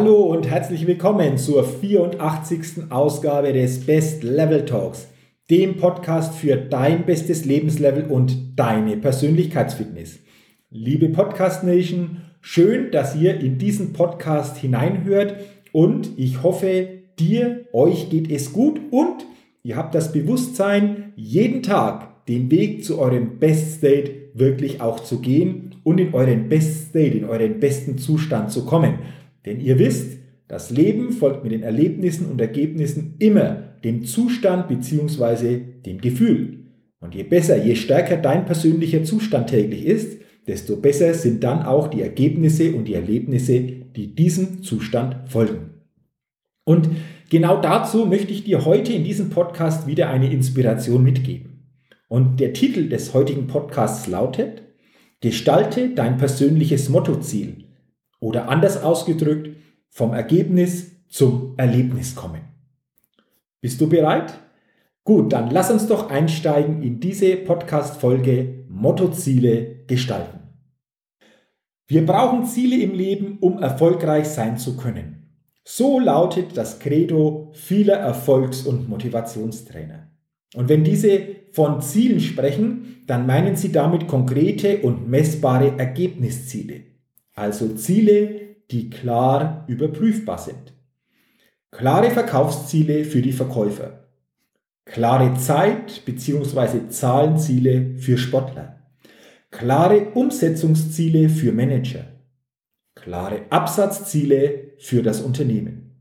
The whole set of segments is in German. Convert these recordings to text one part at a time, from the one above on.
Hallo und herzlich willkommen zur 84. Ausgabe des Best Level Talks, dem Podcast für dein bestes Lebenslevel und deine Persönlichkeitsfitness. Liebe Podcast Nation, schön, dass ihr in diesen Podcast hineinhört und ich hoffe, dir, euch geht es gut und ihr habt das Bewusstsein, jeden Tag den Weg zu eurem Best State wirklich auch zu gehen und in euren Best State, in euren besten Zustand zu kommen. Denn ihr wisst, das Leben folgt mit den Erlebnissen und Ergebnissen immer dem Zustand bzw. dem Gefühl. Und je besser, je stärker dein persönlicher Zustand täglich ist, desto besser sind dann auch die Ergebnisse und die Erlebnisse, die diesem Zustand folgen. Und genau dazu möchte ich dir heute in diesem Podcast wieder eine Inspiration mitgeben. Und der Titel des heutigen Podcasts lautet, Gestalte dein persönliches Mottoziel oder anders ausgedrückt, vom Ergebnis zum Erlebnis kommen. Bist du bereit? Gut, dann lass uns doch einsteigen in diese Podcast-Folge Mottoziele gestalten. Wir brauchen Ziele im Leben, um erfolgreich sein zu können. So lautet das Credo vieler Erfolgs- und Motivationstrainer. Und wenn diese von Zielen sprechen, dann meinen sie damit konkrete und messbare Ergebnisziele also Ziele, die klar überprüfbar sind. Klare Verkaufsziele für die Verkäufer. Klare Zeit- bzw. Zahlenziele für Sportler. Klare Umsetzungsziele für Manager. Klare Absatzziele für das Unternehmen.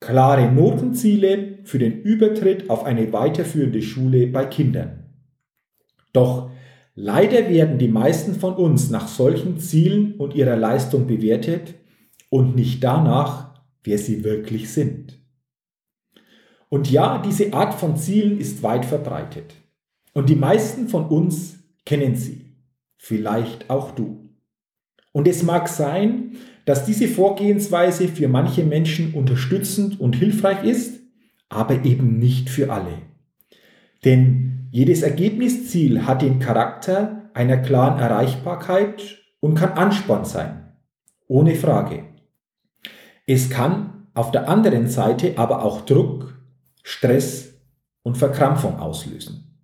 Klare Notenziele für den Übertritt auf eine weiterführende Schule bei Kindern. Doch Leider werden die meisten von uns nach solchen Zielen und ihrer Leistung bewertet und nicht danach, wer sie wirklich sind. Und ja, diese Art von Zielen ist weit verbreitet. Und die meisten von uns kennen sie. Vielleicht auch du. Und es mag sein, dass diese Vorgehensweise für manche Menschen unterstützend und hilfreich ist, aber eben nicht für alle. Denn jedes Ergebnisziel hat den Charakter einer klaren Erreichbarkeit und kann Ansporn sein. Ohne Frage. Es kann auf der anderen Seite aber auch Druck, Stress und Verkrampfung auslösen.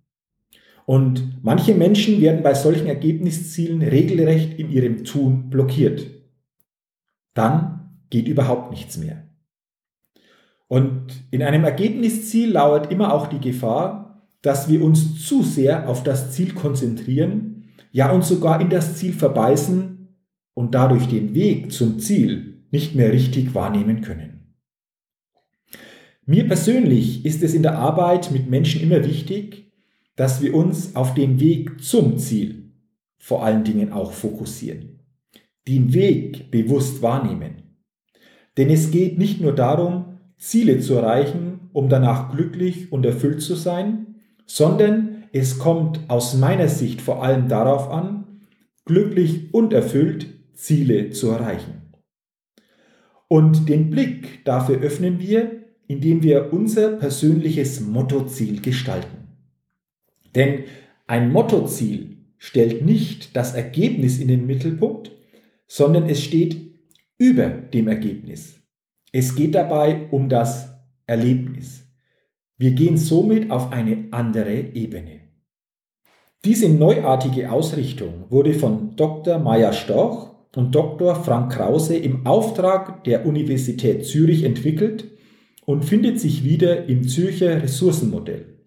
Und manche Menschen werden bei solchen Ergebniszielen regelrecht in ihrem Tun blockiert. Dann geht überhaupt nichts mehr. Und in einem Ergebnisziel lauert immer auch die Gefahr, dass wir uns zu sehr auf das Ziel konzentrieren, ja uns sogar in das Ziel verbeißen und dadurch den Weg zum Ziel nicht mehr richtig wahrnehmen können. Mir persönlich ist es in der Arbeit mit Menschen immer wichtig, dass wir uns auf den Weg zum Ziel vor allen Dingen auch fokussieren, den Weg bewusst wahrnehmen. Denn es geht nicht nur darum, Ziele zu erreichen, um danach glücklich und erfüllt zu sein, sondern es kommt aus meiner Sicht vor allem darauf an, glücklich und erfüllt Ziele zu erreichen. Und den Blick dafür öffnen wir, indem wir unser persönliches Mottoziel gestalten. Denn ein Mottoziel stellt nicht das Ergebnis in den Mittelpunkt, sondern es steht über dem Ergebnis. Es geht dabei um das Erlebnis. Wir gehen somit auf eine andere Ebene. Diese neuartige Ausrichtung wurde von Dr. Meier Storch und Dr. Frank Krause im Auftrag der Universität Zürich entwickelt und findet sich wieder im Zürcher Ressourcenmodell.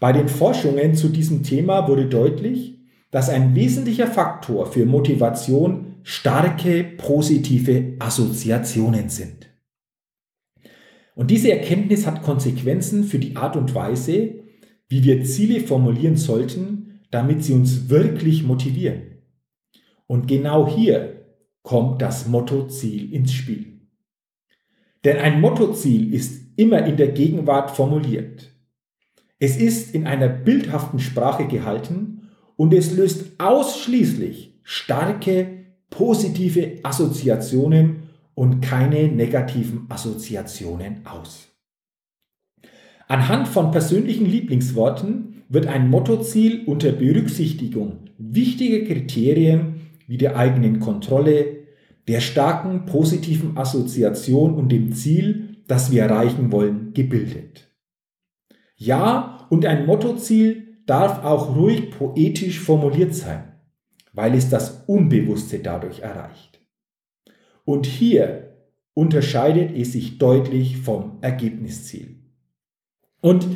Bei den Forschungen zu diesem Thema wurde deutlich, dass ein wesentlicher Faktor für Motivation starke positive Assoziationen sind. Und diese Erkenntnis hat Konsequenzen für die Art und Weise, wie wir Ziele formulieren sollten, damit sie uns wirklich motivieren. Und genau hier kommt das Mottoziel ins Spiel. Denn ein Mottoziel ist immer in der Gegenwart formuliert. Es ist in einer bildhaften Sprache gehalten und es löst ausschließlich starke positive Assoziationen und keine negativen Assoziationen aus. Anhand von persönlichen Lieblingsworten wird ein Mottoziel unter Berücksichtigung wichtiger Kriterien wie der eigenen Kontrolle, der starken positiven Assoziation und dem Ziel, das wir erreichen wollen, gebildet. Ja, und ein Mottoziel darf auch ruhig poetisch formuliert sein, weil es das Unbewusste dadurch erreicht. Und hier unterscheidet es sich deutlich vom Ergebnisziel. Und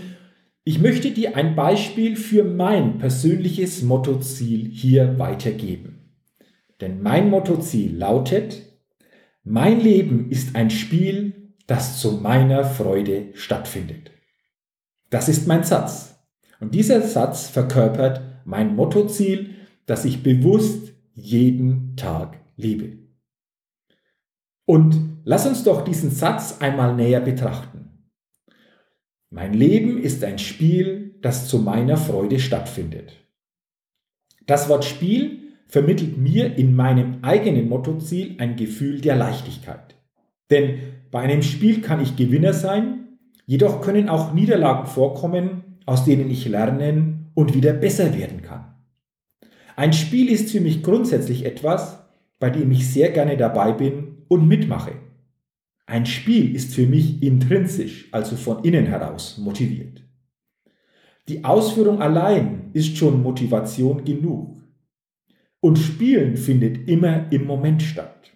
ich möchte dir ein Beispiel für mein persönliches Mottoziel hier weitergeben. Denn mein Mottoziel lautet, mein Leben ist ein Spiel, das zu meiner Freude stattfindet. Das ist mein Satz. Und dieser Satz verkörpert mein Mottoziel, das ich bewusst jeden Tag liebe. Und lass uns doch diesen Satz einmal näher betrachten. Mein Leben ist ein Spiel, das zu meiner Freude stattfindet. Das Wort Spiel vermittelt mir in meinem eigenen Mottoziel ein Gefühl der Leichtigkeit. Denn bei einem Spiel kann ich Gewinner sein Jedoch können auch Niederlagen vorkommen, aus denen ich lernen und wieder besser werden kann. Ein Spiel ist für mich grundsätzlich etwas, bei dem ich sehr gerne dabei bin und mitmache. Ein Spiel ist für mich intrinsisch, also von innen heraus motiviert. Die Ausführung allein ist schon Motivation genug. Und Spielen findet immer im Moment statt.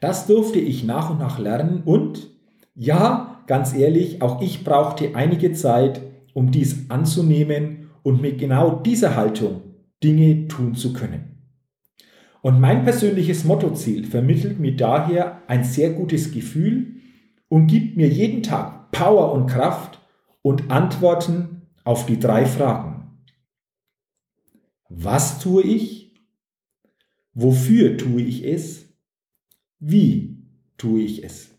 Das durfte ich nach und nach lernen und ja, ganz ehrlich, auch ich brauchte einige Zeit, um dies anzunehmen und mit genau dieser Haltung Dinge tun zu können. Und mein persönliches Mottoziel vermittelt mir daher ein sehr gutes Gefühl und gibt mir jeden Tag Power und Kraft und Antworten auf die drei Fragen. Was tue ich? Wofür tue ich es? Wie tue ich es?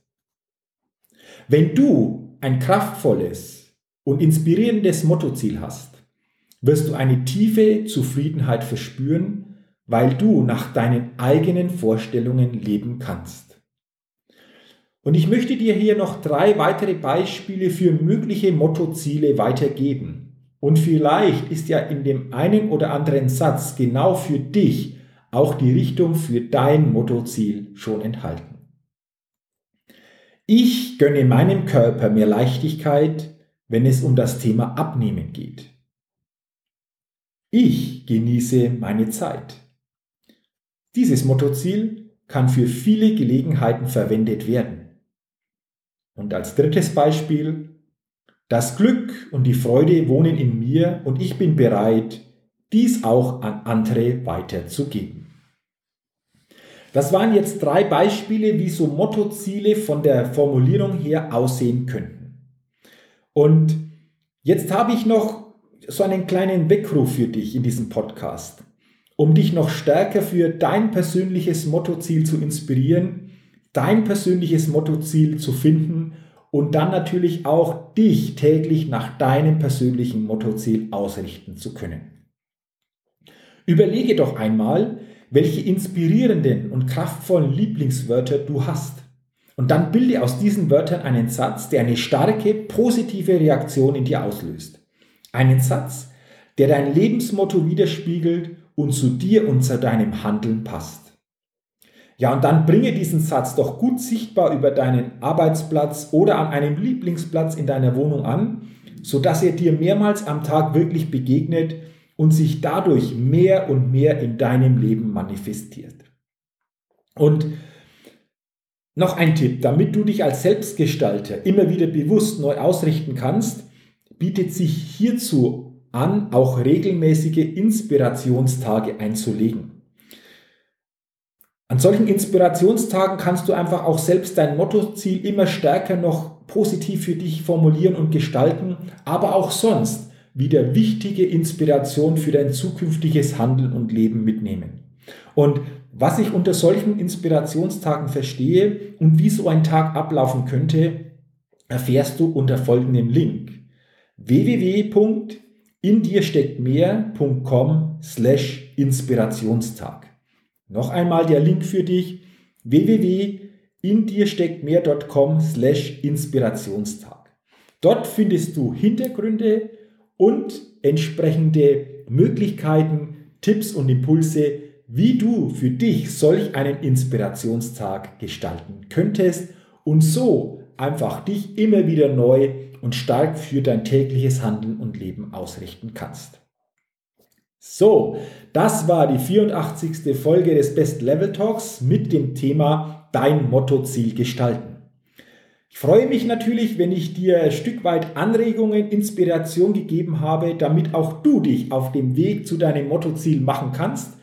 Wenn du ein kraftvolles und inspirierendes Mottoziel hast, wirst du eine tiefe Zufriedenheit verspüren, weil du nach deinen eigenen Vorstellungen leben kannst. Und ich möchte dir hier noch drei weitere Beispiele für mögliche Mottoziele weitergeben. Und vielleicht ist ja in dem einen oder anderen Satz genau für dich auch die Richtung für dein Mottoziel schon enthalten. Ich gönne meinem Körper mehr Leichtigkeit, wenn es um das Thema Abnehmen geht. Ich genieße meine Zeit. Dieses Mottoziel kann für viele Gelegenheiten verwendet werden. Und als drittes Beispiel, das Glück und die Freude wohnen in mir und ich bin bereit, dies auch an andere weiterzugeben. Das waren jetzt drei Beispiele, wie so Mottoziele von der Formulierung her aussehen könnten. Und jetzt habe ich noch so einen kleinen Weckruf für dich in diesem Podcast, um dich noch stärker für dein persönliches Mottoziel zu inspirieren, dein persönliches Mottoziel zu finden und dann natürlich auch dich täglich nach deinem persönlichen Mottoziel ausrichten zu können. Überlege doch einmal, welche inspirierenden und kraftvollen Lieblingswörter du hast. Und dann bilde aus diesen Wörtern einen Satz, der eine starke, positive Reaktion in dir auslöst. Einen Satz, der dein Lebensmotto widerspiegelt und zu dir und zu deinem Handeln passt. Ja, und dann bringe diesen Satz doch gut sichtbar über deinen Arbeitsplatz oder an einem Lieblingsplatz in deiner Wohnung an, sodass er dir mehrmals am Tag wirklich begegnet und sich dadurch mehr und mehr in deinem Leben manifestiert. Und noch ein Tipp, damit du dich als Selbstgestalter immer wieder bewusst neu ausrichten kannst, bietet sich hierzu an, auch regelmäßige Inspirationstage einzulegen. An solchen Inspirationstagen kannst du einfach auch selbst dein Mottoziel immer stärker noch positiv für dich formulieren und gestalten, aber auch sonst wieder wichtige Inspiration für dein zukünftiges Handeln und Leben mitnehmen. Und was ich unter solchen Inspirationstagen verstehe und wie so ein Tag ablaufen könnte, erfährst du unter folgendem Link www.indirstecktmehr.com slash Inspirationstag. Noch einmal der Link für dich www.indirstecktmehr.com slash Inspirationstag. Dort findest du Hintergründe und entsprechende Möglichkeiten, Tipps und Impulse, wie du für dich solch einen Inspirationstag gestalten könntest und so einfach dich immer wieder neu und stark für dein tägliches Handeln und Leben ausrichten kannst. So, das war die 84. Folge des Best Level Talks mit dem Thema Dein Mottoziel gestalten. Ich freue mich natürlich, wenn ich dir ein Stück weit Anregungen, Inspiration gegeben habe, damit auch du dich auf dem Weg zu deinem Mottoziel machen kannst,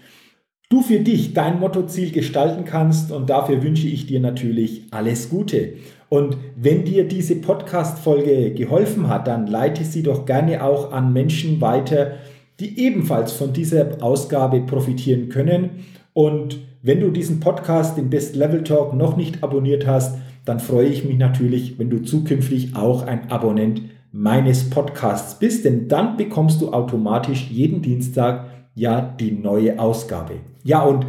du für dich dein Mottoziel gestalten kannst und dafür wünsche ich dir natürlich alles Gute. Und wenn dir diese Podcast-Folge geholfen hat, dann leite sie doch gerne auch an Menschen weiter, die ebenfalls von dieser Ausgabe profitieren können. Und wenn du diesen Podcast, den Best Level Talk, noch nicht abonniert hast, dann freue ich mich natürlich, wenn du zukünftig auch ein Abonnent meines Podcasts bist, denn dann bekommst du automatisch jeden Dienstag ja die neue Ausgabe. Ja, und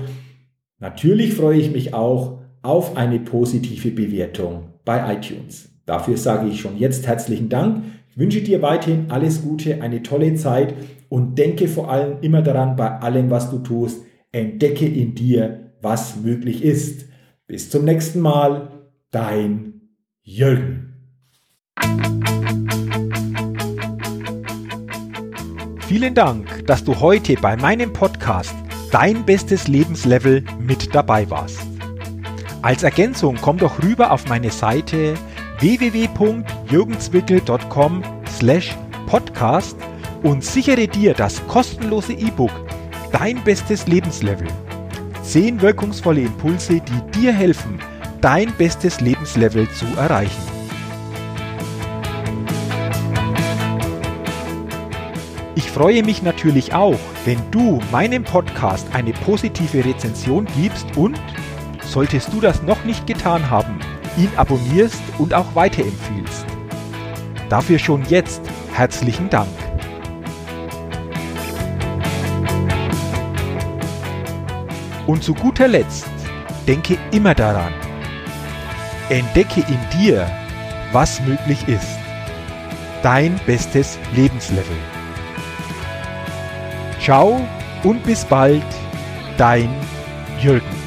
natürlich freue ich mich auch auf eine positive Bewertung bei iTunes. Dafür sage ich schon jetzt herzlichen Dank. Ich wünsche dir weiterhin alles Gute, eine tolle Zeit und denke vor allem immer daran, bei allem, was du tust, entdecke in dir, was möglich ist. Bis zum nächsten Mal, dein Jürgen. Vielen Dank, dass du heute bei meinem Podcast Dein bestes Lebenslevel mit dabei warst. Als Ergänzung komm doch rüber auf meine Seite www.jürgenswickel.com slash podcast und sichere dir das kostenlose E-Book Dein bestes Lebenslevel. Zehn wirkungsvolle Impulse, die dir helfen, dein bestes Lebenslevel zu erreichen. Ich freue mich natürlich auch, wenn du meinem Podcast eine positive Rezension gibst und, solltest du das noch nicht getan haben, ihn abonnierst und auch weiterempfiehlst. Dafür schon jetzt herzlichen Dank. Und zu guter Letzt, denke immer daran, entdecke in dir, was möglich ist. Dein bestes Lebenslevel. Ciao und bis bald, dein Jürgen.